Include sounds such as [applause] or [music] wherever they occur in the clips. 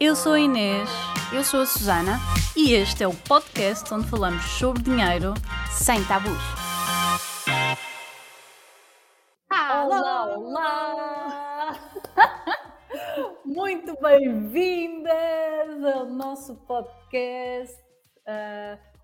Eu sou a Inês Eu sou a Susana, e este é o podcast onde falamos sobre dinheiro. sem tabus. Olá, olá! [laughs] Muito bem-vindas ao nosso podcast.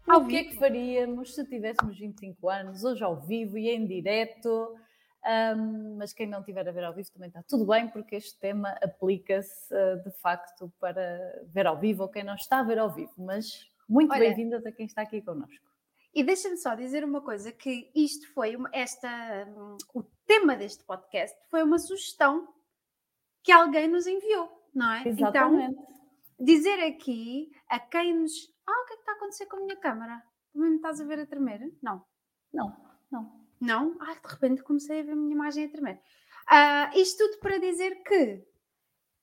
Ao o que é que faríamos se tivéssemos 25 anos, hoje ao vivo e em direto? Ahm, mas quem não tiver a ver ao vivo também está tudo bem, porque este tema aplica-se ah, de facto para ver ao vivo ou quem não está a ver ao vivo. Mas muito bem-vindas a quem está aqui connosco. E deixa-me só dizer uma coisa, que isto foi, uma, esta, hum, o tema deste podcast foi uma sugestão que alguém nos enviou, não é? Exatamente. Então, dizer aqui a quem nos... Ah, o que é que está a acontecer com a minha câmara? Também me estás a ver a tremer? Não. Não, não. Não? Ai, de repente comecei a ver a minha imagem a tremer. Ah, isto tudo para dizer que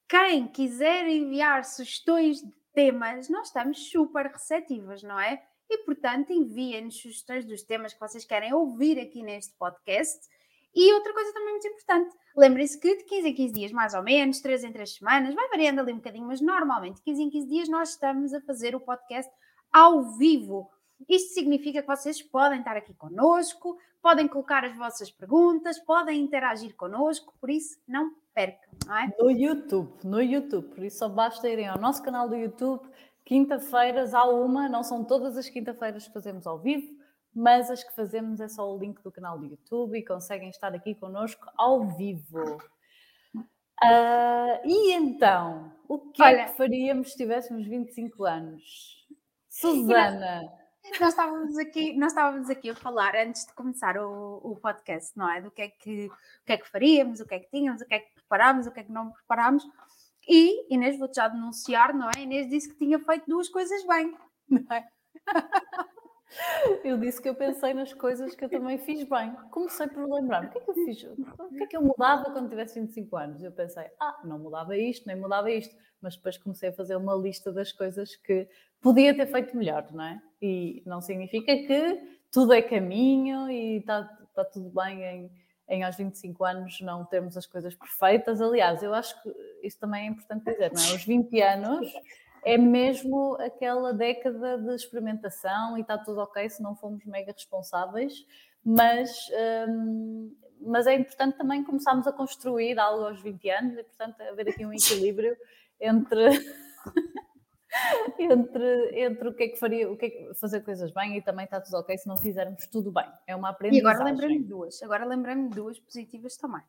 quem quiser enviar sugestões de temas, nós estamos super receptivas, não é? E, portanto, enviem-nos sugestões dos temas que vocês querem ouvir aqui neste podcast. E outra coisa também muito importante, lembrem-se que de 15 em 15 dias, mais ou menos, 3 em 3 semanas, vai variando ali um bocadinho, mas normalmente de 15 em 15 dias nós estamos a fazer o podcast ao vivo. Isto significa que vocês podem estar aqui connosco, podem colocar as vossas perguntas, podem interagir connosco, por isso não percam, não é? No YouTube, no YouTube. Por isso só basta irem ao nosso canal do YouTube. Quinta-feiras há uma, não são todas as quinta-feiras que fazemos ao vivo, mas as que fazemos é só o link do canal do YouTube e conseguem estar aqui connosco ao vivo. Ah, e então, o que é Olha- que faríamos se tivéssemos 25 anos? Susana, Nós estávamos aqui, nós estávamos aqui a falar antes de começar o, o podcast, não é? Do que é que, o que é que faríamos, o que é que tínhamos, o que é que preparámos, o que é que não preparámos. E Inês, vou-te já denunciar, não é? Inês disse que tinha feito duas coisas bem, [laughs] não é? eu disse que eu pensei nas coisas que eu também fiz bem. Comecei por lembrar, o que é que eu fiz? O que é que eu mudava quando tivesse 25 anos? Eu pensei, ah, não mudava isto, nem mudava isto. Mas depois comecei a fazer uma lista das coisas que podia ter feito melhor, não é? E não significa que tudo é caminho e está está tudo bem em, em aos 25 anos não termos as coisas perfeitas. Aliás, eu acho que isso também é importante dizer, não é? Os 20 anos é mesmo aquela década de experimentação e está tudo ok se não fomos mega responsáveis, mas, hum, mas é importante também começarmos a construir algo aos 20 anos e, portanto, haver aqui um equilíbrio entre. [laughs] entre, entre o que é que faria, o que é que fazer coisas bem e também está tudo ok se não fizermos tudo bem. É uma E aprendizagem. agora lembrei-me duas. Agora lembrei-me duas positivas também.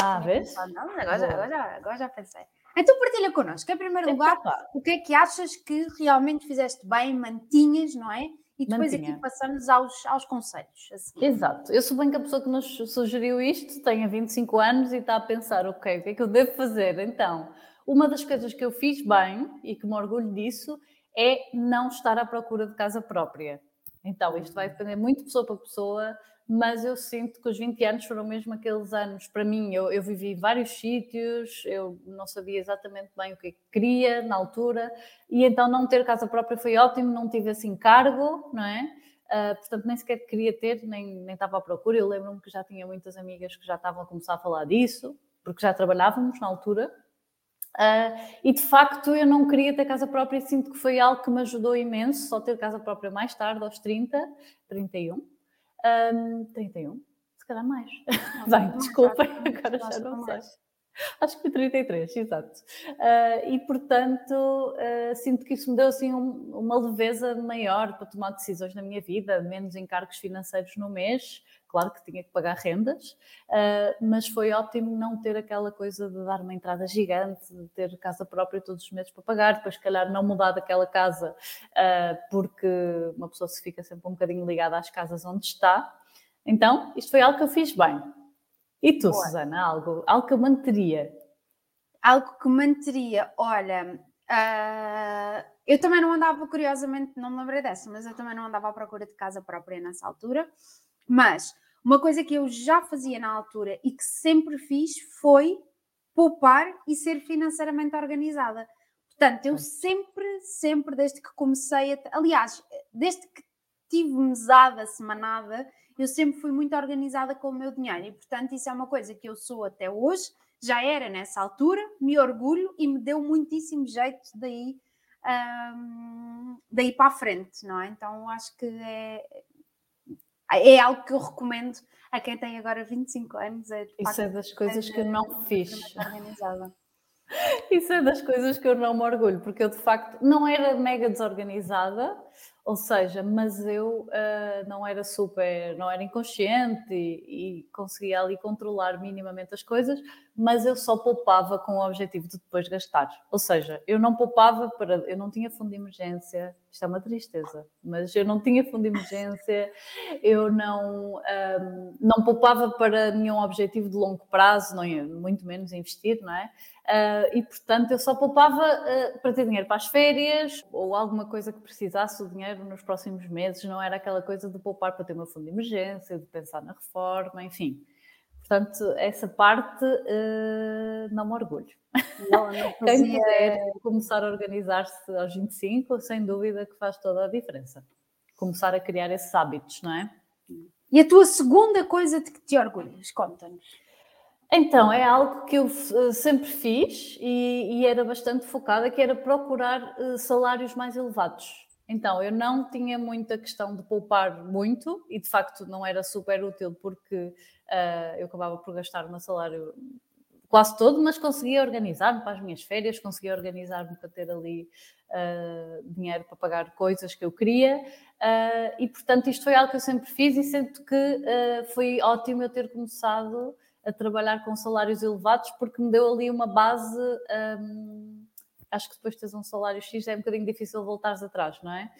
Ah, vês? Não, agora, já, agora, já, agora já pensei. Então partilha connosco. Em primeiro lugar, Então, o que é que achas que realmente fizeste bem, mantinhas, não é? E depois Mantinha. aqui passamos aos, aos conselhos. Exato. Eu sou bem que a pessoa que nos sugeriu isto tenha 25 anos e está a pensar, ok, o que é que eu devo fazer? Então, uma das coisas que eu fiz bem e que me orgulho disso é não estar à procura de casa própria. Então, isto vai depender muito de pessoa para pessoa, mas eu sinto que os 20 anos foram mesmo aqueles anos, para mim, eu, eu vivi vários sítios, eu não sabia exatamente bem o que é que queria na altura, e então não ter casa própria foi ótimo, não tive esse encargo, não é? Uh, portanto, nem sequer queria ter, nem, nem estava à procura. Eu lembro-me que já tinha muitas amigas que já estavam a começar a falar disso, porque já trabalhávamos na altura. Uh, e de facto eu não queria ter casa própria e sinto que foi algo que me ajudou imenso, só ter casa própria mais tarde, aos 30, 31. Um, 31? Se calhar mais. [laughs] Bem, Não, desculpem, já- agora já não sei. Acho que foi 33, exato. Ah, e portanto, ah, sinto que isso me deu assim um- uma leveza maior para tomar decisões na minha vida, menos encargos financeiros no mês. Claro que tinha que pagar rendas, ah, mas foi ótimo não ter aquela coisa de dar uma entrada gigante, de ter casa própria todos os meses para pagar, depois, se calhar, não mudar daquela casa, ah, porque uma pessoa se fica sempre um bocadinho ligada às casas onde está. Então, isto foi algo que eu fiz bem. E tu, Boa. Susana, algo, algo que eu manteria? Algo que manteria, olha, ah, eu também não andava, curiosamente, não me lembrei dessa, mas eu também não andava à procura de casa própria nessa altura. Mas uma coisa que eu já fazia na altura e que sempre fiz foi poupar e ser financeiramente organizada. Portanto, eu sempre, sempre, desde que comecei a. Aliás, desde que tive mesada semanada, eu sempre fui muito organizada com o meu dinheiro e, portanto, isso é uma coisa que eu sou até hoje já era nessa altura, me orgulho e me deu muitíssimo jeito daí, um, daí para a frente, não é? Então acho que é, é algo que eu recomendo a quem tem agora 25 anos. É, Isso facto, é das coisas que eu não fiz. [laughs] Isso é das coisas que eu não me orgulho, porque eu de facto não era mega desorganizada, ou seja, mas eu uh, não era super, não era inconsciente e, e, conseguia ali controlar minimamente as coisas, mas eu só poupava com o objetivo de depois gastar. Ou seja, eu não poupava para, eu não tinha fundo de emergência, isto é uma tristeza, mas eu não tinha fundo de emergência, eu não, um, não poupava para nenhum objetivo de longo prazo, não, muito menos investir, não é? Uh, e portanto eu só poupava uh, para ter dinheiro para as férias ou alguma coisa que precisasse o dinheiro nos próximos meses, não era aquela coisa de poupar para ter uma fundo de emergência, de pensar na reforma, enfim. Portanto, essa parte uh, não me orgulho. Não, não [laughs] Quem quiser começar a organizar-se aos 25, sem dúvida que faz toda a diferença. Começar a criar esses hábitos, não é? E a tua segunda coisa de que te orgulhas? Conta-nos. Então, é algo que eu uh, sempre fiz e, e, era bastante focada, que era procurar uh, salários mais elevados. Então, eu não tinha muita questão de poupar muito e, de facto, não era super útil porque uh, eu acabava por gastar o meu salário quase todo, mas conseguia organizar-me para as minhas férias, conseguia organizar-me para ter ali dinheiro para pagar coisas que eu queria e, portanto, isto foi algo que eu sempre fiz e sinto que foi ótimo eu ter começado a trabalhar com salários elevados porque me deu ali uma base. Um, acho que depois de teres um salário X é um bocadinho difícil voltares atrás, não é?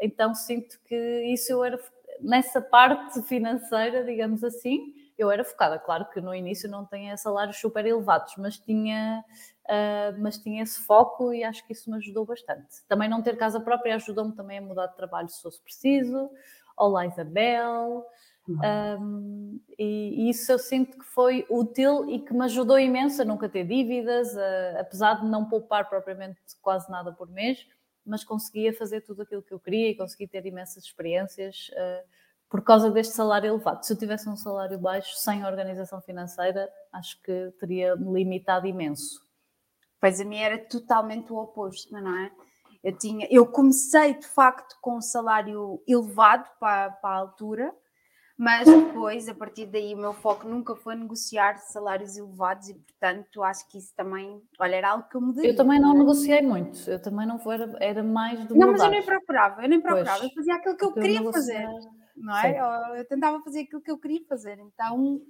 Então sinto que isso eu era nessa parte financeira, digamos assim, eu era focada. Claro que no início não tinha salários super elevados, mas tinha, uh, mas tinha esse foco e acho que isso me ajudou bastante. Também não ter casa própria ajudou-me também a mudar de trabalho se fosse preciso. Olá Isabel, um, e, e, isso eu sinto que foi útil e que me ajudou imenso a nunca ter dívidas, a, apesar de não poupar propriamente quase nada por mês, mas conseguia fazer tudo aquilo que eu queria e consegui ter imensas experiências uh, por causa deste salário elevado. Se eu tivesse um salário baixo, sem organização financeira, acho que teria me limitado imenso. Pois a mim era totalmente o oposto, não é? Eu, tinha, eu comecei de facto com um salário elevado para, para a altura, mas depois, a partir daí, o meu foco nunca foi negociar salários elevados e, portanto, acho que isso também, olha, era algo que eu mudaria. Eu também não negociei muito, eu também não foi, era, era mais do Não, mas eu nem procurava, eu nem procurava, pois, eu fazia aquilo que eu queria negociar... fazer, não é? Eu, eu tentava fazer aquilo que eu queria fazer, então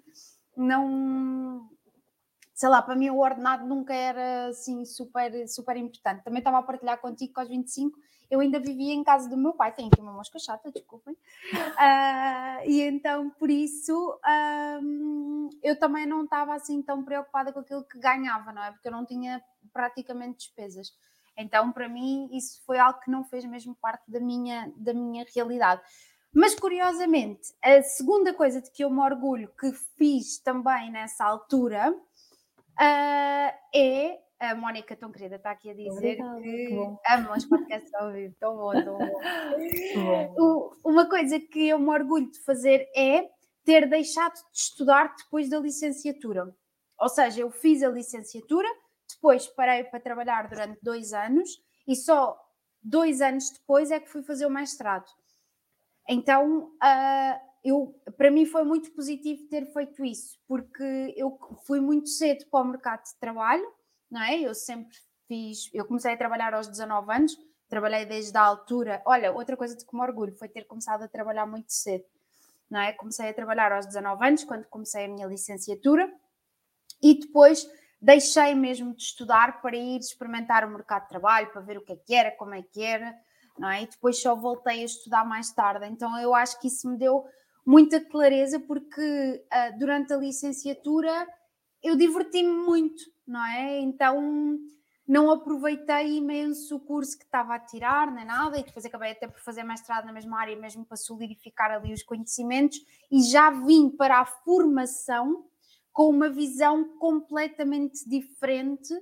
não sei lá, para mim o ordenado nunca era assim super, super importante. Também estava a partilhar contigo que aos 25 eu ainda vivia em casa do meu pai, tenho aqui uma mosca chata, desculpem. Uh, [laughs] e então, por isso, um, eu também não estava assim tão preocupada com aquilo que ganhava, não é? Porque eu não tinha praticamente despesas. Então, para mim, isso foi algo que não fez mesmo parte da minha, da minha realidade. Mas curiosamente, a segunda coisa de que eu me orgulho que fiz também nessa altura uh, é a Mónica, tão querida, está aqui a dizer Obrigada, que ama os podcasts ao vivo. Tão bom, tão bom. [laughs] bom. Uma coisa que eu me orgulho de fazer é ter deixado de estudar depois da licenciatura. Ou seja, eu fiz a licenciatura, depois parei para trabalhar durante dois anos e só dois anos depois é que fui fazer o mestrado. Então, uh, eu, para mim foi muito positivo ter feito isso, porque eu fui muito cedo para o mercado de trabalho, não é? Eu sempre fiz, eu comecei a trabalhar aos 19 anos, trabalhei desde a altura. Olha, outra coisa de que me orgulho foi ter começado a trabalhar muito cedo, não é? Comecei a trabalhar aos 19 anos, quando comecei a minha licenciatura, e depois deixei mesmo de estudar para ir experimentar o mercado de trabalho, para ver o que é que era, como é que era, não é? E depois só voltei a estudar mais tarde. Então eu acho que isso me deu muita clareza, porque uh, durante a licenciatura eu diverti-me muito, não é? Então não aproveitei imenso o curso que estava a tirar, nem nada, e depois acabei até por fazer mestrado na mesma área, mesmo para solidificar ali os conhecimentos, e já vim para a formação com uma visão completamente diferente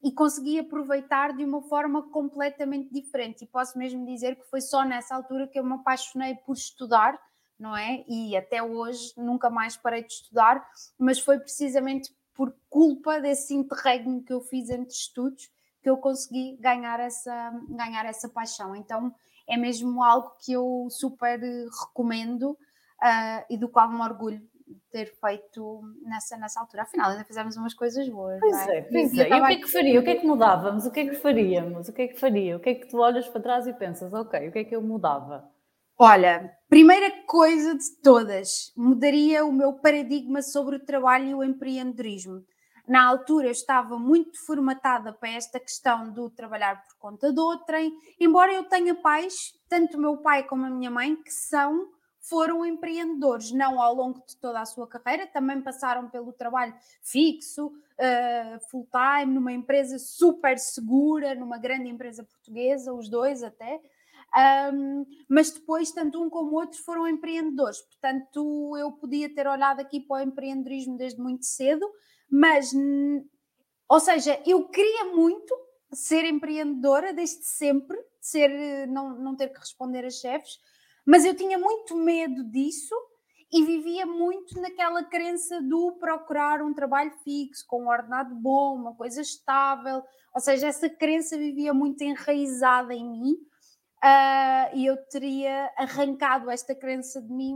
e consegui aproveitar de uma forma completamente diferente. E posso mesmo dizer que foi só nessa altura que eu me apaixonei por estudar, não é? E até hoje nunca mais parei de estudar, mas foi precisamente por culpa desse interregno que eu fiz entre estudos que eu consegui ganhar essa, ganhar essa paixão. Então é mesmo algo que eu super recomendo uh, e do qual me orgulho ter feito nessa, nessa altura. Afinal, ainda fizemos umas coisas boas. Pois é, é pois é. E o que é que faria? O que é que mudávamos? O que é que faríamos? O que é que faria? O que é que tu olhas para trás e pensas, ok, o que é que eu mudava? Olha, primeira coisa de todas, mudaria o meu paradigma sobre o trabalho e o empreendedorismo. Na altura eu estava muito formatada para esta questão do trabalhar por conta de outrem, embora eu tenha pais, tanto o meu pai como a minha mãe, que são foram empreendedores, não ao longo de toda a sua carreira, também passaram pelo trabalho fixo, uh, full-time, numa empresa super segura, numa grande empresa portuguesa, os dois até. Um, mas depois, tanto um como outro foram empreendedores. Portanto, eu podia ter olhado aqui para o empreendedorismo desde muito cedo, mas, ou seja, eu queria muito ser empreendedora desde sempre, ser, não, não ter que responder a chefes, mas eu tinha muito medo disso e vivia muito naquela crença do procurar um trabalho fixo, com um ordenado bom, uma coisa estável. Ou seja, essa crença vivia muito enraizada em mim uh, e eu teria arrancado esta crença de mim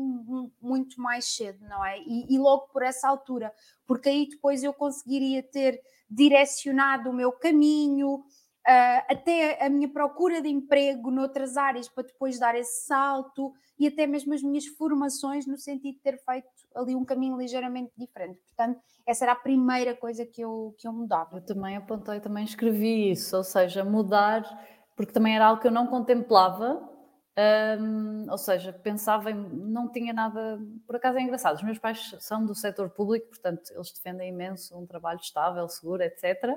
muito mais cedo, não é? E, e logo por essa altura, porque aí depois eu conseguiria ter direcionado o meu caminho, Uh, até a minha procura de emprego noutras áreas para depois dar esse salto e até mesmo as minhas formações no sentido de ter feito ali um caminho ligeiramente diferente. Portanto, essa era a primeira coisa que eu, que eu mudava. Eu também apontei, também escrevi isso, ou seja, mudar, porque também era algo que eu não contemplava um, ou seja, pensava em. não tinha nada. Por acaso é engraçado, os meus pais são do setor público, portanto, eles defendem imenso um trabalho estável, seguro, etc.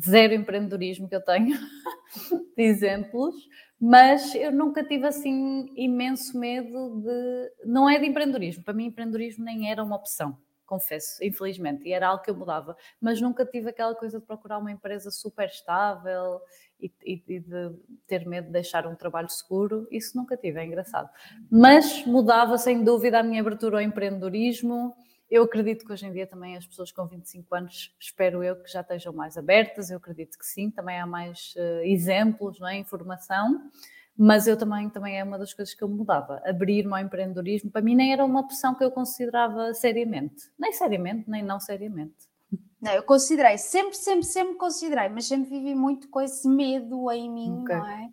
Zero empreendedorismo que eu tenho [laughs] de exemplos, mas eu nunca tive assim imenso medo de. Não é de empreendedorismo, para mim, empreendedorismo nem era uma opção confesso, infelizmente, e era algo que eu mudava, mas nunca tive aquela coisa de procurar uma empresa super estável e, e, e, de ter medo de deixar um trabalho seguro, isso nunca tive, é engraçado. Mas mudava sem dúvida a minha abertura ao empreendedorismo. Eu acredito que hoje em dia também as pessoas com 25 anos, espero eu, que já estejam mais abertas, eu acredito que sim, também há mais uh, exemplos, não é? informação mas eu também, também é uma das coisas que eu mudava. Abrir-me ao empreendedorismo, para mim nem era uma opção que eu considerava seriamente. Nem seriamente, nem não seriamente. Não, eu considerei, sempre, sempre, sempre considerei, mas sempre vivi muito com esse medo em mim, okay. não é?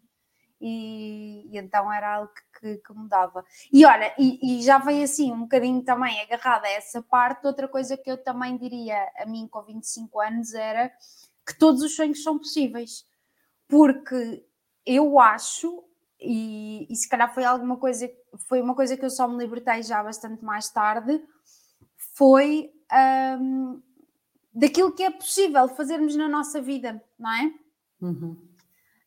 E, e, então era algo que, que mudava. E olha, e, e, já vem assim um bocadinho também agarrada a essa parte, outra coisa que eu também diria a mim com 25 anos era que todos os sonhos são possíveis, porque eu acho e, e, se calhar foi alguma coisa, foi uma coisa que eu só me libertei já bastante mais tarde, foi um, daquilo que é possível fazermos na nossa vida, não é? Uhum.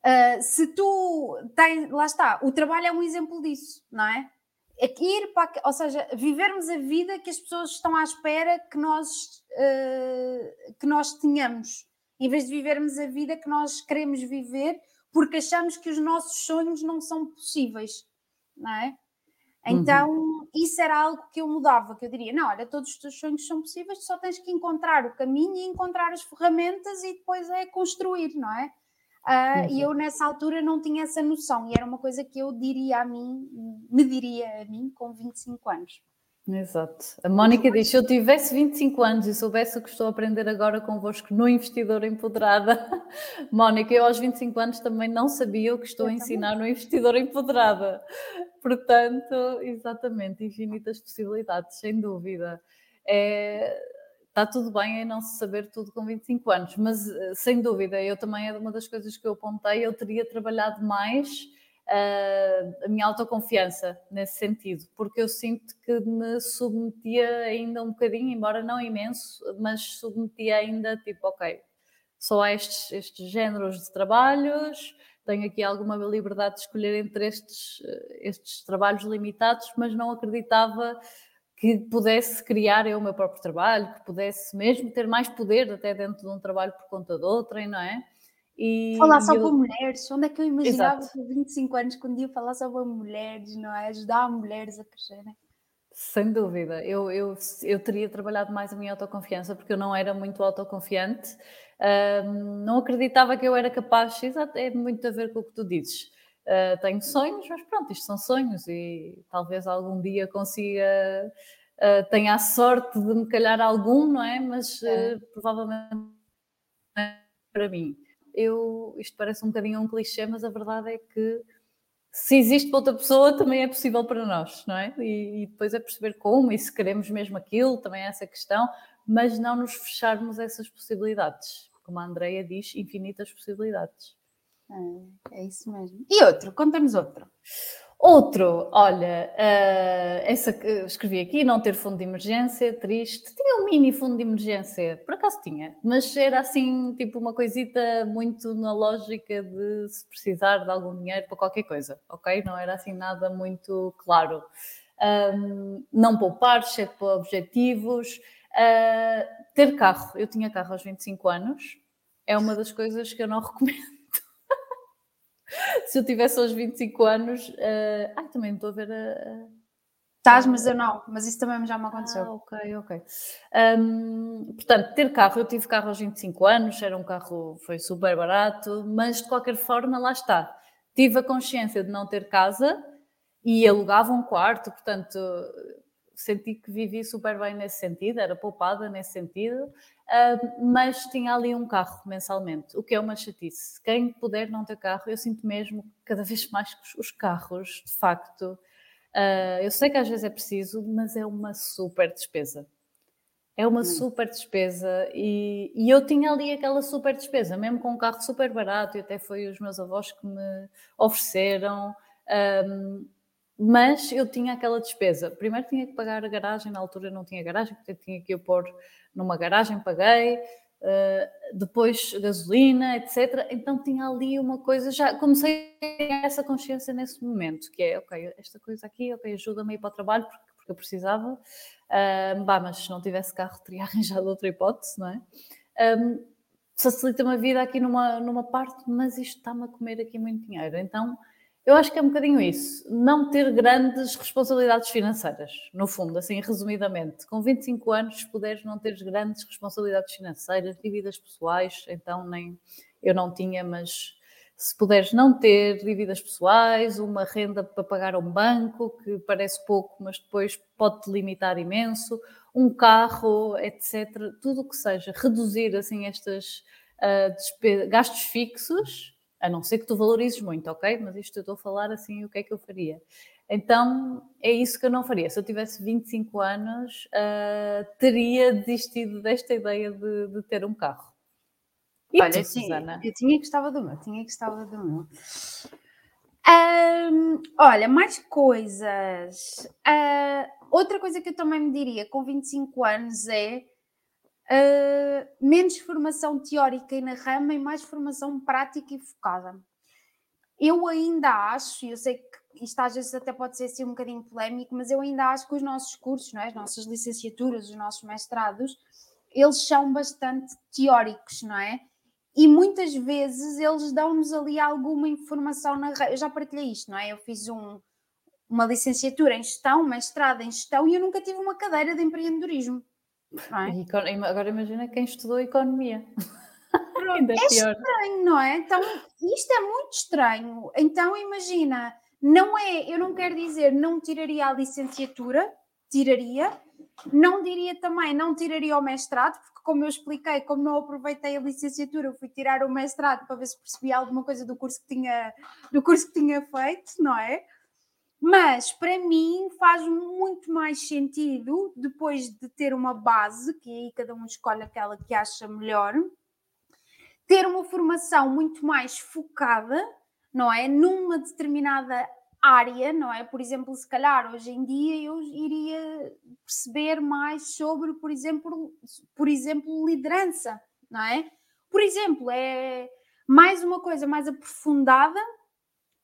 Uh, se tu tens, lá está, o trabalho é um exemplo disso, não é? É que ir para, ou seja, vivermos a vida que as pessoas estão à espera que nós, uh, que nós tenhamos, em vez de vivermos a vida que nós queremos viver porque achamos que os nossos sonhos não são possíveis, não é? Então, uhum. isso era algo que eu mudava, que eu diria, não, olha, todos os teus sonhos são possíveis, só tens que encontrar o caminho e encontrar as ferramentas e depois é construir, não é? Uh, e eu nessa altura não tinha essa noção e era uma coisa que eu diria a mim, me diria a mim com 25 anos. Exato. A Mónica diz: se eu tivesse 25 anos e soubesse o que estou a aprender agora convosco no Investidor Empoderada, [laughs] Mónica, eu aos 25 anos também não sabia o que estou eu a ensinar também. no Investidor Empoderada. Portanto, exatamente, infinitas possibilidades, sem dúvida. É, está tudo bem em não se saber tudo com 25 anos, mas eh, sem dúvida, eu também é uma das coisas que eu apontei, eu teria trabalhado mais a minha autoconfiança nesse sentido, porque eu sinto que me submetia ainda um bocadinho, embora não imenso, mas submetia ainda tipo, ok, só há estes, estes géneros de trabalhos, tenho aqui alguma liberdade de escolher entre estes, estes trabalhos limitados, mas não acreditava que pudesse criar eu o meu próprio trabalho, que pudesse mesmo ter mais poder até dentro de um trabalho por conta de outrem, não é? E, falar só eu... para mulheres, onde é que eu imaginava Exato. com 25 anos que um dia falar só para mulheres, não é? Ajudar mulheres a crescerem. Sem dúvida, eu, eu, eu teria trabalhado mais a minha autoconfiança porque eu não era muito autoconfiante, não acreditava que eu era capaz, exato, é muito a ver com o que tu dizes. Uh, tenho sonhos, mas pronto, isto são sonhos e talvez algum dia consiga, uh, tenha a sorte de me calhar algum, não é? Mas uh, provavelmente para mim. Eu, isto parece um bocadinho um clichê, mas a verdade é que se existe para outra pessoa, também é possível para nós, não é? E, e, depois é perceber como e se queremos mesmo aquilo, também é essa questão, mas não nos fecharmos essas possibilidades. Como a Andrea diz, infinitas possibilidades. É, é isso mesmo. E outro? Conta-nos outro. Outro, olha, uh, essa que escrevi aqui, não ter fundo de emergência, triste. Tinha um mini fundo de emergência, por acaso tinha, mas era assim, tipo uma coisita muito na lógica de se precisar de algum dinheiro para qualquer coisa, ok? Não era assim nada muito claro. Um, não poupar, exceto para objetivos. Uh, ter carro, eu tinha carro aos 25 anos, é uma das coisas que eu não [laughs] recomendo se eu tivesse aos 25 anos. Uh... Ai, também estou a ver a. Estás, mas eu não, mas isso também já me aconteceu. Ah, ok, ok. Um, portanto, ter carro, eu tive carro aos 25 anos, era um carro, foi super barato, mas de qualquer forma, lá está. Tive a consciência de não ter casa e alugava um quarto, portanto, senti que vivi super bem nesse sentido, era poupada nesse sentido, uh, mas tinha ali um carro mensalmente, o que é uma chatice. Quem puder não ter carro, eu sinto mesmo cada vez mais que os carros, de facto, uh, eu sei que às vezes é preciso, mas é uma super despesa. É uma hum. super despesa e, e, eu tinha ali aquela super despesa, mesmo com um carro super barato, e até foi os meus avós que me ofereceram. Um, mas eu tinha aquela despesa. Primeiro tinha que pagar a garagem, na altura não tinha garagem, portanto tinha que eu pôr numa garagem, paguei. Uh, depois gasolina, etc. Então tinha ali uma coisa, já comecei a ter essa consciência nesse momento, que é, ok, esta coisa aqui, ok, ajuda-me a ir para o trabalho, porque, porque eu precisava, uh, bah, mas se não tivesse carro teria [laughs] arranjado outra hipótese, não é? Um, Facilita-me a vida aqui numa, numa parte, mas isto está-me a comer aqui muito dinheiro, então eu acho que é um bocadinho isso. Não ter grandes responsabilidades financeiras, no fundo, assim, resumidamente. Com 25 anos, se puderes não ter grandes responsabilidades financeiras, dívidas pessoais, então nem eu não tinha, mas se puderes não ter dívidas pessoais, uma renda para pagar a um banco, que parece pouco, mas depois pode-te limitar imenso, um carro, etc. Tudo o que seja reduzir assim estes uh, gastos fixos a não ser que tu valorizes muito, ok? Mas isto eu estou a falar assim, o que é que eu faria? Então, é isso que eu não faria. Se eu tivesse 25 anos, uh, teria desistido desta ideia de, de ter um carro. E Olha, tu, Susana? eu tinha que gostava do meu, tinha que gostava do meu. Um, olha, mais coisas. Uh, outra coisa que eu também me diria com 25 anos é uh, menos formação teórica e na rama e mais formação prática e focada. Eu ainda acho, e eu sei que isto às vezes até pode ser assim um bocadinho polémico, mas eu ainda acho que os nossos cursos, não é? as nossas licenciaturas, os nossos mestrados, eles são bastante teóricos, não é? E muitas vezes eles dão-nos ali alguma informação na Eu já partilhei isto, não é? Eu fiz um, uma licenciatura em gestão, mestrado em gestão e eu nunca tive uma cadeira de empreendedorismo. É? Agora imagina quem estudou economia. [laughs] Ainda é pior. estranho, não é? Então, isto é muito estranho. Então, imagina, não é, eu não quero dizer não tiraria a licenciatura, tiraria, não diria também, não tiraria o mestrado, porque como eu expliquei, como não aproveitei a licenciatura, eu fui tirar o mestrado para ver se percebia alguma coisa do curso que tinha, do curso que tinha feito, não é? Mas para mim faz muito mais sentido, depois de ter uma base, que aí cada um escolhe aquela que acha melhor, ter uma formação muito mais focada, não é? Numa determinada área, não é? Por exemplo, se calhar hoje em dia eu iria perceber mais sobre, por exemplo, por exemplo, liderança, não é? Por exemplo, é mais uma coisa mais aprofundada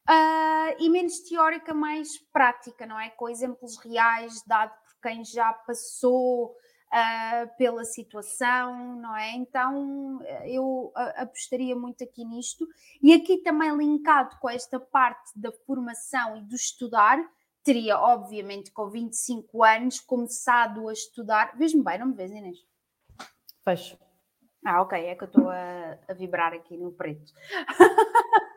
uh, e menos teórica, mais prática, não é? Com exemplos reais, dado por quem já passou uh, pela situação, não é? Então eu apostaria muito aqui nisto. E aqui também linkado com esta parte da formação e do estudar, teria, obviamente, com 25 anos, começado a estudar. Vês-me bem, não me vês, Inês? Fecho. Ah, ok, é que eu estou a, a vibrar aqui no preto. [laughs]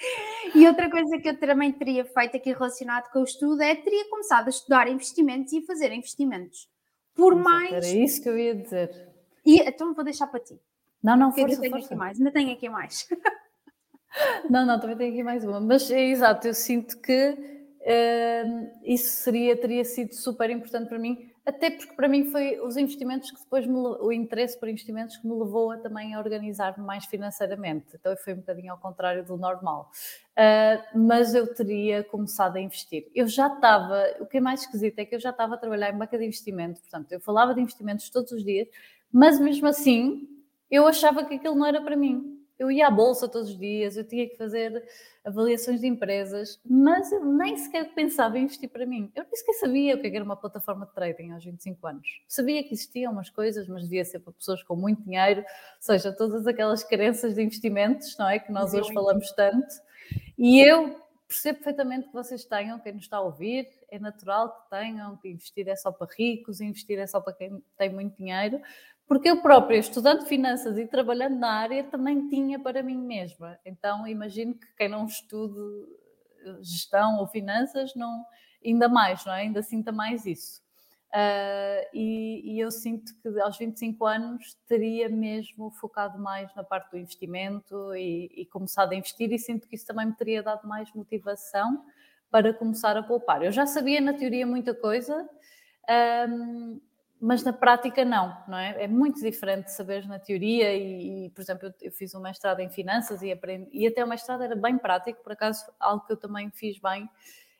[laughs] e outra coisa que eu também teria feito aqui relacionado com o estudo é teria começado a estudar investimentos e fazer investimentos. Por Exato, mais. Era isso que eu ia dizer. E, então vou deixar para ti. Não, não, força, ainda tenho força. aqui mais, ainda tenho aqui mais. [laughs] não, não, também tenho aqui mais uma. Mas é exato, eu sinto que uh, isso seria, teria sido super importante para mim até porque para mim foi os investimentos que depois me, o interesse por investimentos que me levou a também a organizar-me mais financeiramente. Então foi um bocadinho ao contrário do normal. Uh, mas eu teria começado a investir. Eu já estava, o que é mais esquisito é que eu já estava a trabalhar em banca de investimento, portanto, eu falava de investimentos todos os dias, mas mesmo assim eu achava que aquilo não era para mim eu ia à bolsa todos os dias, eu tinha que fazer avaliações de empresas, mas eu nem sequer pensava em investir para mim. Eu nem sequer sabia o que era uma plataforma de trading aos 25 anos. Sabia que existiam umas coisas, mas devia ser para pessoas com muito dinheiro, ou seja, todas aquelas crenças de investimentos, não é? Que nós hoje falamos tanto. E eu percebo perfeitamente que vocês tenham, quem nos está a ouvir, é natural que tenham, que investir é só para ricos, investir é só para quem tem muito dinheiro, porque eu própria, estudando finanças e trabalhando na área, também tinha para mim mesma. Então, imagino que quem não estude eh, gestão ou finanças, não, ainda mais, não é? Ainda sinta mais isso. Uh, e, e, eu sinto que aos 25 anos teria mesmo focado mais na parte do investimento e, e, começado a investir, e sinto que isso também me teria dado mais motivação para começar a poupar. Eu já sabia na teoria muita coisa, um, mas na prática não, não é? É muito diferente saber na teoria e, e por exemplo, eu, eu, fiz um mestrado em finanças e aprendi, e até o mestrado era bem prático, por acaso algo que eu também fiz bem,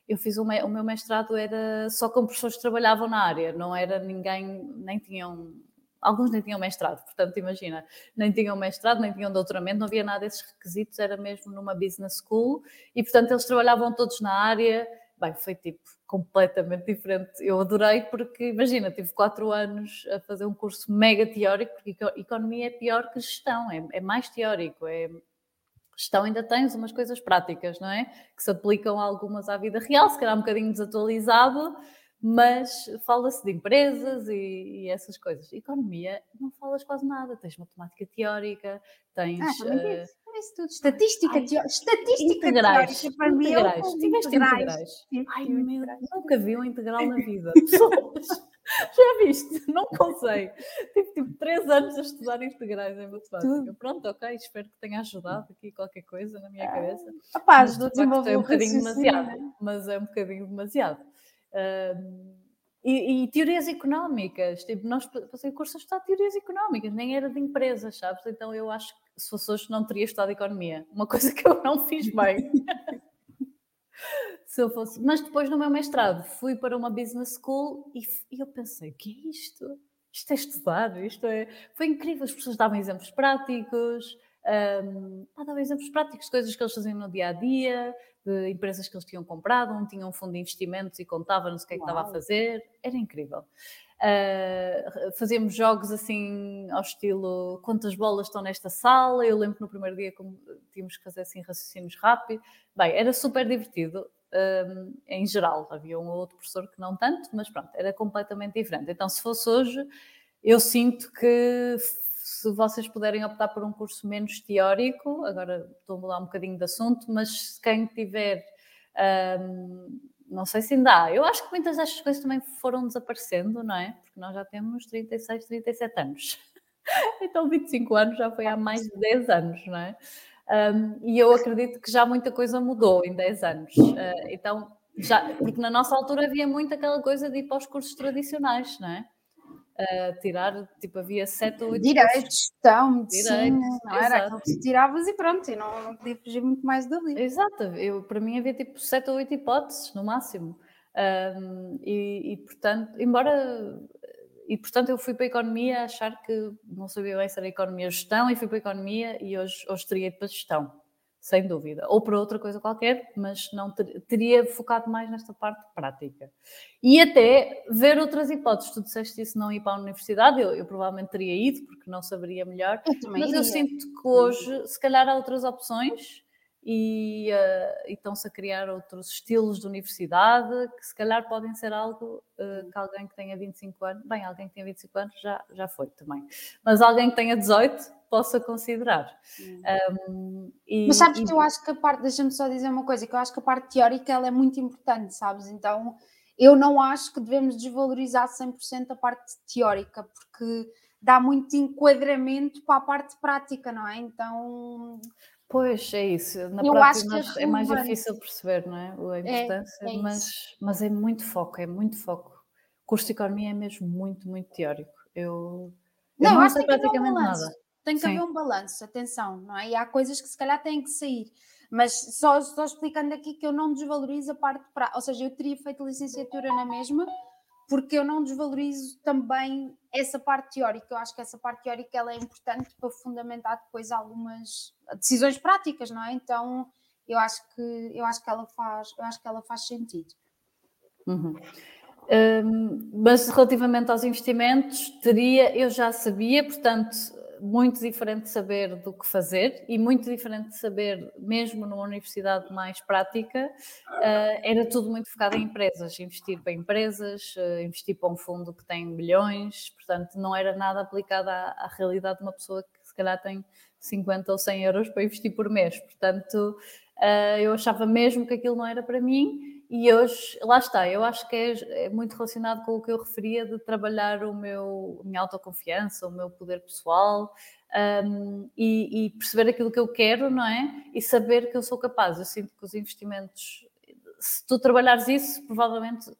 eu fiz o, me, o meu mestrado era só com pessoas que trabalhavam na área, não era ninguém, nem tinham, alguns nem tinham mestrado, portanto imagina, nem tinham mestrado, nem tinham doutoramento, não havia nada desses requisitos, era mesmo numa business school e portanto eles trabalhavam todos na área, bem, foi tipo completamente diferente. Eu adorei porque, imagina, tive quatro anos a fazer um curso mega teórico, porque economia é pior que gestão, é, é mais teórico, é gestão ainda tens umas coisas práticas, não é? Que se aplicam algumas à vida real, se calhar um bocadinho desatualizado, mas fala-se de empresas e, e, essas coisas. Economia, não falas quase nada. Tens matemática teórica, tens. Ah. Isso tudo. Estatística, Ai, teó... Estatística integrais, teórica para mim. Integrais. É Tiveste integrais. integrais. Ai, meu, nunca vi um integral na vida. [laughs] Já viste? Não consegui. Tive tipo três anos a estudar integrais em matemática. Pronto, ok, espero que tenha ajudado aqui qualquer coisa na minha cabeça. Ah, rapaz, de desenvolver é um bocadinho demasiado. Mas é um bocadinho demasiado. Uh, e, e, teorias económicas, tipo, nós passei curso a estudar teorias económicas, nem era de empresas, sabes? Então eu acho que se fosse hoje não teria estudado economia, uma coisa que eu não fiz bem. [laughs] se eu fosse, mas depois no meu mestrado fui para uma business school e, e eu pensei, o que é isto? Isto é estudar, isto é. Foi incrível, as pessoas davam exemplos práticos, um, davam exemplos práticos de coisas que eles faziam no dia a dia, de empresas que eles tinham comprado, um tinha um fundo de investimentos e contava-nos o que é que estava a fazer, era incrível. Uh, fazíamos jogos assim ao estilo quantas bolas estão nesta sala. Eu lembro que no primeiro dia como, tínhamos que fazer assim raciocínios rápidos. Bem, era super divertido um, em geral. Havia um ou outro professor que não tanto, mas pronto, era completamente diferente. Então, se fosse hoje, eu sinto que se vocês puderem optar por um curso menos teórico, agora estou a mudar um bocadinho de assunto, mas quem tiver, um, não sei se ainda há, eu acho que muitas destas coisas também foram desaparecendo, não é? Porque nós já temos 36, 37 anos. [laughs] Então 25 anos já foi há mais de 10 anos, não é? Um, e eu acredito que já muita coisa mudou em 10 anos. Uh, então, já, porque na nossa altura havia muito aquela coisa de ir para os cursos tradicionais, não é? Uh, tirar, tipo, havia sete ou oito Direitos, gestão, medicina, não era aquilo que tiravas e pronto, e não, não podia fugir muito mais dali. Exato, eu, para mim havia tipo sete ou oito hipóteses, no máximo. Um, e, e, portanto, embora e portanto eu fui para a economia a achar que não sabia bem se era economia ou gestão e fui para a economia e hoje, hoje teria ido para gestão, sem dúvida. Ou para outra coisa qualquer, mas não ter, teria focado mais nesta parte prática. E até ver outras hipóteses. Tu disseste isso não ir para a universidade, eu, eu provavelmente teria ido porque não saberia melhor. Eu mas iria. eu sinto que hoje, se calhar há outras opções e, uh, estão-se a criar outros estilos de universidade que se calhar podem ser algo uh, que alguém que tenha 25 anos, bem, alguém que tenha 25 anos já, já foi também, mas alguém que tenha 18 possa considerar. Um, e, mas sabes e... que eu acho que a parte, deixa-me só dizer uma coisa, que eu acho que a parte teórica ela é muito importante, sabes? Então eu não acho que devemos desvalorizar 100% a parte teórica, porque dá muito enquadramento para a parte prática, não é? Então Pois, é isso. Na eu prática acho que é, é mais difícil perceber, não é? A é, importância, é, é mas, mas é muito foco, é muito foco. O curso de economia é mesmo muito, muito teórico. Eu, eu não, não sei praticamente um nada. Tem que Sim. haver um balanço, atenção, não é? E há coisas que se calhar têm que sair. Mas só, só explicando aqui que eu não desvalorizo a parte prática. Ou seja, eu teria feito licenciatura na mesma, porque eu não desvalorizo também essa parte teórica. Eu acho que essa parte teórica ela é importante para fundamentar depois algumas decisões práticas, não é? Então eu acho que eu acho que ela faz, eu acho que ela faz sentido. Uhum. Um, mas relativamente aos investimentos, teria, eu já sabia, portanto, muito diferente saber do que fazer e muito diferente saber, mesmo numa universidade mais prática, uh, era tudo muito focado em empresas, investir para empresas, uh, investir para um fundo que tem milhões, portanto, não era nada aplicado à, à, realidade de uma pessoa que se calhar tem 50 ou 100 euros para investir por mês. Portanto, uh, eu achava mesmo que aquilo não era para mim e hoje, lá está, eu acho que é, é, muito relacionado com o que eu referia de trabalhar o meu, a minha autoconfiança, o meu poder pessoal um, e, e, perceber aquilo que eu quero, não é? E saber que eu sou capaz. Eu sinto que os investimentos, se tu trabalhares isso, provavelmente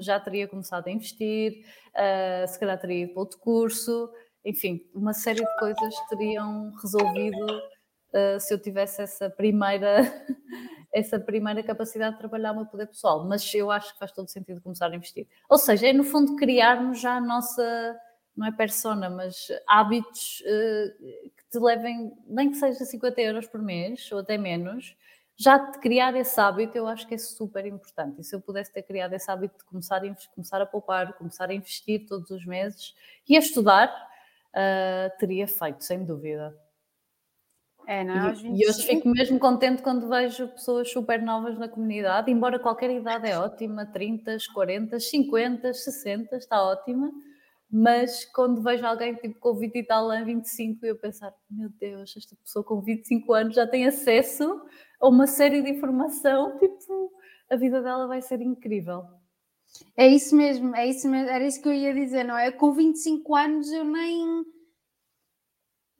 já teria começado a investir, uh, se calhar teria ido para outro curso, enfim, uma série de coisas teriam resolvido uh, se eu tivesse essa primeira [laughs] essa primeira capacidade de trabalhar o meu poder pessoal, mas eu acho que faz todo sentido começar a investir. Ou seja, é no fundo criarmos já a nossa, não é persona, mas hábitos uh, que te levem, nem que seja 50 euros por mês ou até menos, já de criar esse hábito eu acho que é super importante. E se eu pudesse ter criado esse hábito de começar a, começar a poupar, começar a investir todos os meses e a estudar, uh, teria feito, sem dúvida. É, não, é? e, e hoje fico mesmo contente quando vejo pessoas super novas na comunidade, embora qualquer idade é ótima, 30, 40, 50, 60, está ótima, mas quando vejo alguém tipo com 20 e tal, 25, eu pensar, meu Deus, esta pessoa com 25 anos já tem acesso a uma série de informação, tipo, a vida dela vai ser incrível. É isso mesmo, é isso mesmo, era isso que eu ia dizer, não é? Com 25 anos eu nem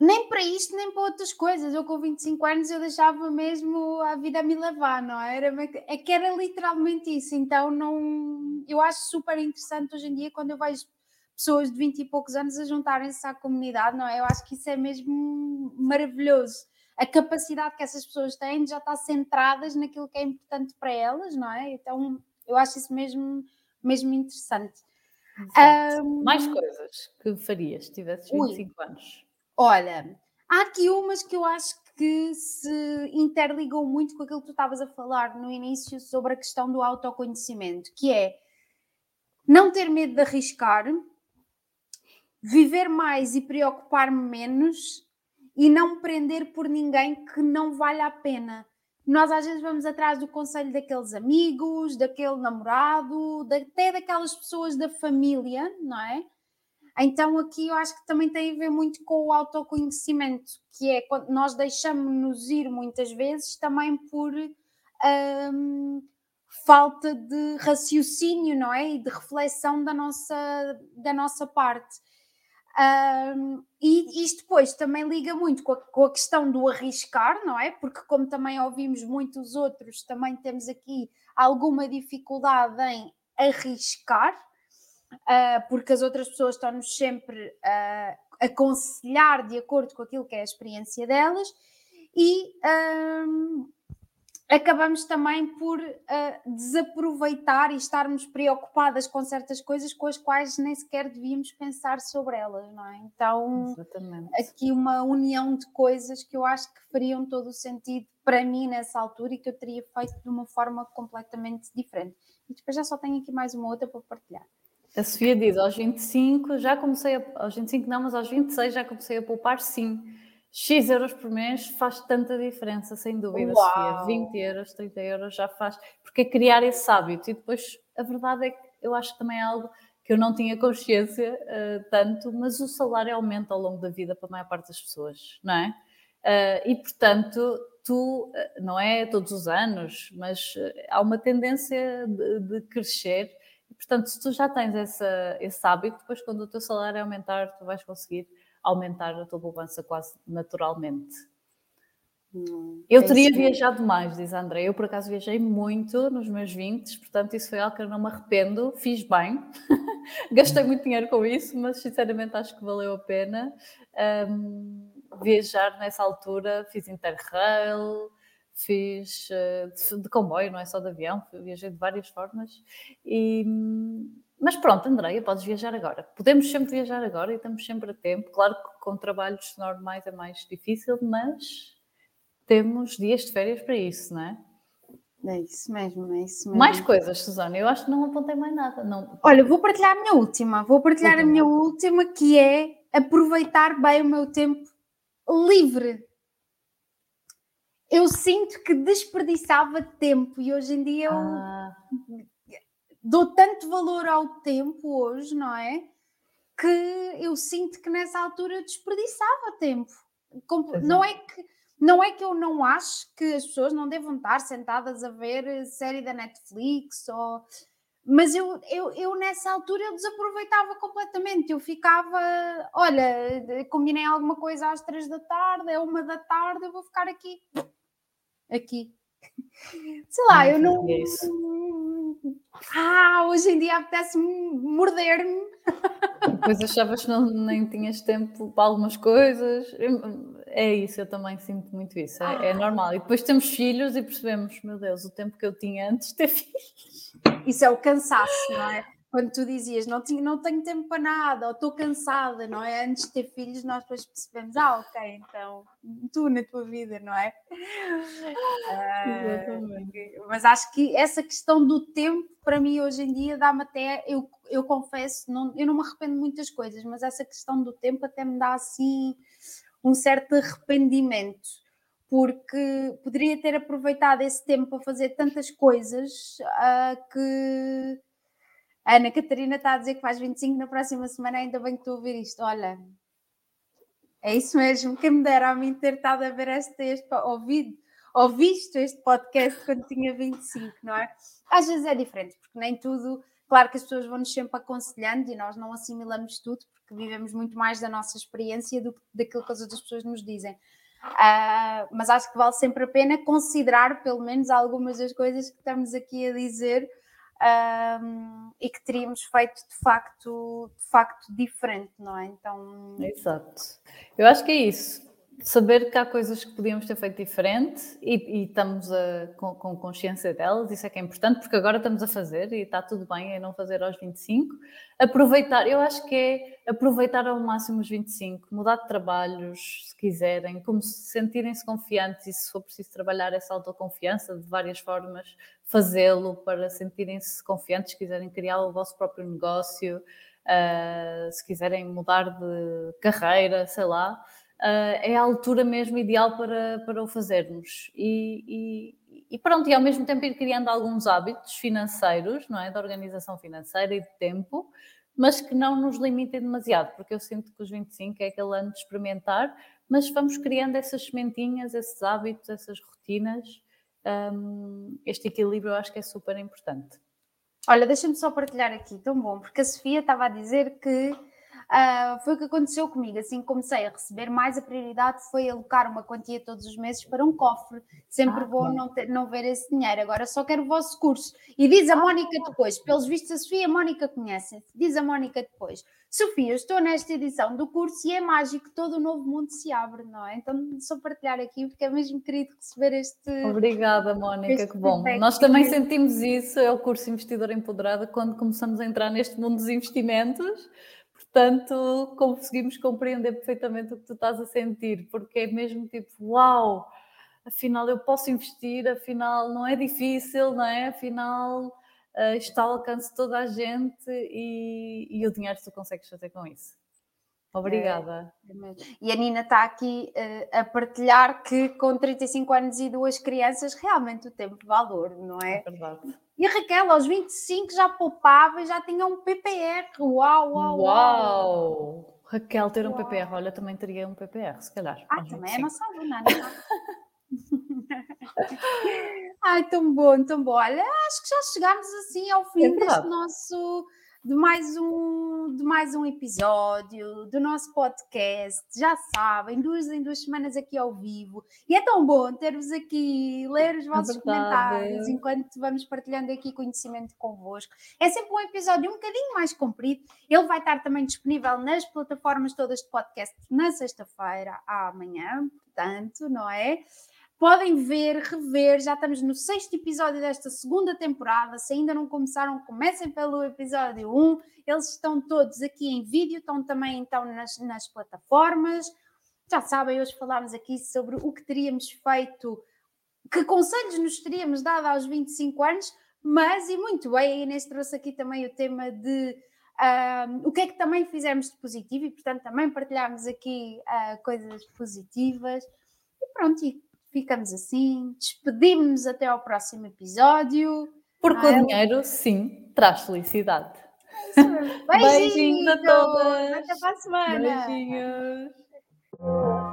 nem para isto, nem para outras coisas. Eu com 25 anos eu deixava mesmo a vida a me levar, não é? Era, é que era literalmente isso. Então não, eu acho super interessante hoje em dia quando eu vejo pessoas de 20 e poucos anos a juntarem-se à comunidade, não é? Eu acho que isso é mesmo maravilhoso. A capacidade que essas pessoas têm de já estar centradas naquilo que é importante para elas, não é? Então eu acho isso mesmo, mesmo interessante. Um... Mais coisas que farias se tivesses 25 Ui. anos? Olha, há aqui umas que eu acho que se interligam muito com aquilo que tu estavas a falar no início sobre a questão do autoconhecimento, que é não ter medo de arriscar, viver mais e preocupar-me menos e não prender por ninguém que não vale a pena. Nós às vezes vamos atrás do conselho daqueles amigos, daquele namorado, até daquelas pessoas da família, não é? Então aqui eu acho que também tem a ver muito com o autoconhecimento, que é quando nós deixamos-nos ir muitas vezes também por hum, falta de raciocínio, não é? E de reflexão da nossa, da nossa parte. Um, e isto depois também liga muito com a, com a, questão do arriscar, não é? Porque, como também ouvimos muitos outros, também temos aqui alguma dificuldade em arriscar, uh, porque as outras pessoas estão-nos sempre a aconselhar de acordo com aquilo que é a experiência delas e um, acabamos também por uh, desaproveitar e estarmos preocupadas com certas coisas com as quais nem sequer devíamos pensar sobre elas, não é? Então, Exatamente. aqui uma união de coisas que eu acho que fariam todo o sentido para mim nessa altura e que eu teria feito de uma forma completamente diferente. E depois já só tenho aqui mais uma outra para partilhar. A Sofia diz, aos 25 já comecei a, aos 25 não, mas aos 26 já comecei a poupar sim. X euros por mês faz tanta diferença, sem dúvida, Uau. Sofia. 20 euros, 30 euros já faz, porque é criar esse hábito. E depois, a verdade é que eu acho que também é algo que eu não tinha consciência uh, tanto, mas o salário aumenta ao longo da vida para a maior parte das pessoas, não é? Uh, e portanto, tu, uh, não é todos os anos, mas há uma tendência de, de crescer. Portanto, se tu já tens essa, esse hábito, depois quando o teu salário aumentar, tu vais conseguir aumentar a tua poupança quase naturalmente. Hum, eu é teria viajado mais, diz a André. Eu, por acaso, viajei muito nos meus 20, portanto, isso foi algo que eu não me arrependo. Fiz bem, [laughs] gastei muito dinheiro com isso, mas sinceramente acho que valeu a pena um, viajar nessa altura. Fiz Interrail, fiz uh, de, de, comboio, não é só de avião, viajei de várias formas. E, mas pronto, Andreia, podes viajar agora. Podemos sempre viajar agora e estamos sempre a tempo. Claro que com trabalhos normais é mais difícil, mas temos dias de férias para isso, não é? É isso mesmo, é isso mesmo. Mais coisas, Susana. Eu acho que não apontei mais nada. Não. Olha, vou partilhar a minha última. Vou partilhar última. a minha última, que é aproveitar bem o meu tempo livre. Eu sinto que desperdiçava tempo e hoje em dia eu ah. dou tanto valor ao tempo hoje, não é? Que eu sinto que nessa altura eu desperdiçava tempo. Não é que não é que eu não acho que as pessoas não devam estar sentadas a ver série da Netflix ou mas eu, eu, eu nessa altura eu desaproveitava completamente. Eu ficava, olha, combinei alguma coisa às três da tarde, é uma da tarde, eu vou ficar aqui. Aqui. Sei lá, eu não. É ah, hoje em dia apetece morder-me. Depois achavas que não, nem tinhas tempo para algumas coisas. É isso, eu também sinto muito isso. É, é normal. E depois temos filhos e percebemos, meu Deus, o tempo que eu tinha antes de ter [laughs] filhos. Isso é o cansaço, não é? Quando tu dizias não, tinha, não tenho tempo para nada, ou estou cansada, não é? Antes de ter filhos, nós depois percebemos, ah, ok, então tu na tua vida, não é? Uh, mas acho que essa questão do tempo, para mim, hoje em dia, dá-me até, eu, eu confesso, não, eu não me arrependo de muitas coisas, mas essa questão do tempo até me dá assim um certo arrependimento porque poderia ter aproveitado esse tempo para fazer tantas coisas uh, que Ana Catarina está a dizer que faz 25 na próxima semana, ainda bem que estou a ouvir isto. Olha, é isso mesmo, quem me dera a mim ter estado a ver este, este ouvido, ou visto este podcast quando tinha 25, não é? Às vezes é diferente, porque nem tudo, claro que as pessoas vão-nos sempre aconselhando e nós não assimilamos tudo, porque vivemos muito mais da nossa experiência do que daquilo que as outras pessoas nos dizem. Uh, mas acho que vale sempre a pena considerar pelo menos algumas das coisas que estamos aqui a dizer um, e que teríamos feito de facto, de facto diferente, não é? Então. Exato. Eu acho que é isso saber que há coisas que podíamos ter feito diferente e, e estamos a, com, com, consciência delas, isso é que é importante, porque agora estamos a fazer e está tudo bem em não fazer aos 25. Aproveitar, eu acho que é aproveitar ao máximo os 25, mudar de trabalhos, se quiserem, como se sentirem-se confiantes e se for preciso trabalhar essa autoconfiança de várias formas, fazê-lo para sentirem-se confiantes, se quiserem criar o vosso próprio negócio, uh, se quiserem mudar de carreira, sei lá uh, é a altura mesmo ideal para, para o fazermos. E, e, e, pronto, e ao mesmo tempo ir criando alguns hábitos financeiros, não é? Da organização financeira e de tempo, mas que não nos limitem demasiado, porque eu sinto que os 25 é aquele ano de experimentar, mas vamos criando essas sementinhas, esses hábitos, essas rotinas. Um, este equilíbrio eu acho que é super importante. Olha, deixa-me só partilhar aqui, tão bom, porque a Sofia estava a dizer que Uh, foi o que aconteceu comigo. Assim que comecei a receber mais, a prioridade foi alocar uma quantia todos os meses para um cofre. Sempre ah, vou não, ter, não ver esse dinheiro. Agora só quero o vosso curso. E diz a Mónica depois, pelos vistos, a Sofia e a Mónica conhecem. Diz a Mónica depois. Sofia, estou nesta edição do curso e é mágico, todo o novo mundo se abre, não é? Então, só partilhar aqui, porque é mesmo querido receber este. Obrigada, Mónica, que bom. Nós também sentimos isso, é o curso Investidor Empoderada, quando começamos a entrar neste mundo dos investimentos Portanto, conseguimos compreender perfeitamente o que tu estás a sentir, porque é mesmo tipo, uau, afinal eu posso investir, afinal não é difícil, não é? Afinal uh, está ao alcance de toda a gente e, e o dinheiro tu consegues fazer com isso. Obrigada. É, e a Nina está aqui uh, a partilhar que com 35 anos e duas crianças, realmente o tempo valor, não é? É verdade. E a Raquel, aos 25, já poupava e já tinha um PPR. Uau, uau, uau! Uau! Raquel ter um uau. PPR, olha, também teria um PPR, se calhar. Ah, também é nossa aluna, não é? [laughs] Ai, tão bom, tão bom. Olha, acho que já chegámos assim ao fim é deste nosso de mais um de mais um episódio do nosso podcast. Já sabem, duas em duas semanas aqui ao vivo. E é tão bom ter-vos aqui, ler os é vossos é comentários enquanto vamos partilhando aqui conhecimento convosco. É sempre um episódio um bocadinho mais comprido. Ele vai estar também disponível nas plataformas todas de podcast na sexta-feira amanhã, portanto, não é? Podem ver, rever, já estamos no sexto episódio desta segunda temporada. Se ainda não começaram, comecem pelo episódio 1. Eles estão todos aqui em vídeo, estão também então nas, nas plataformas. Já sabem, hoje falámos aqui sobre o que teríamos feito, que conselhos nos teríamos dado aos 25 anos, mas, e muito bem, a Inês trouxe aqui também o tema de o que é que também fizemos de positivo e, portanto, também partilhámos aqui uh, coisas positivas. E pronto, e ficamos assim, despedimos-nos até ao próximo episódio. Porque ah, o dinheiro, sim, traz felicidade. [laughs] Beijinhos, Beijinhos a todas. Até para a semana. Beijinhos.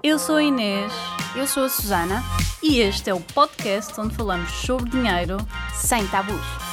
Eu sou a Inês. Eu sou a Susana. E este é o podcast onde falamos sobre dinheiro sem tabus.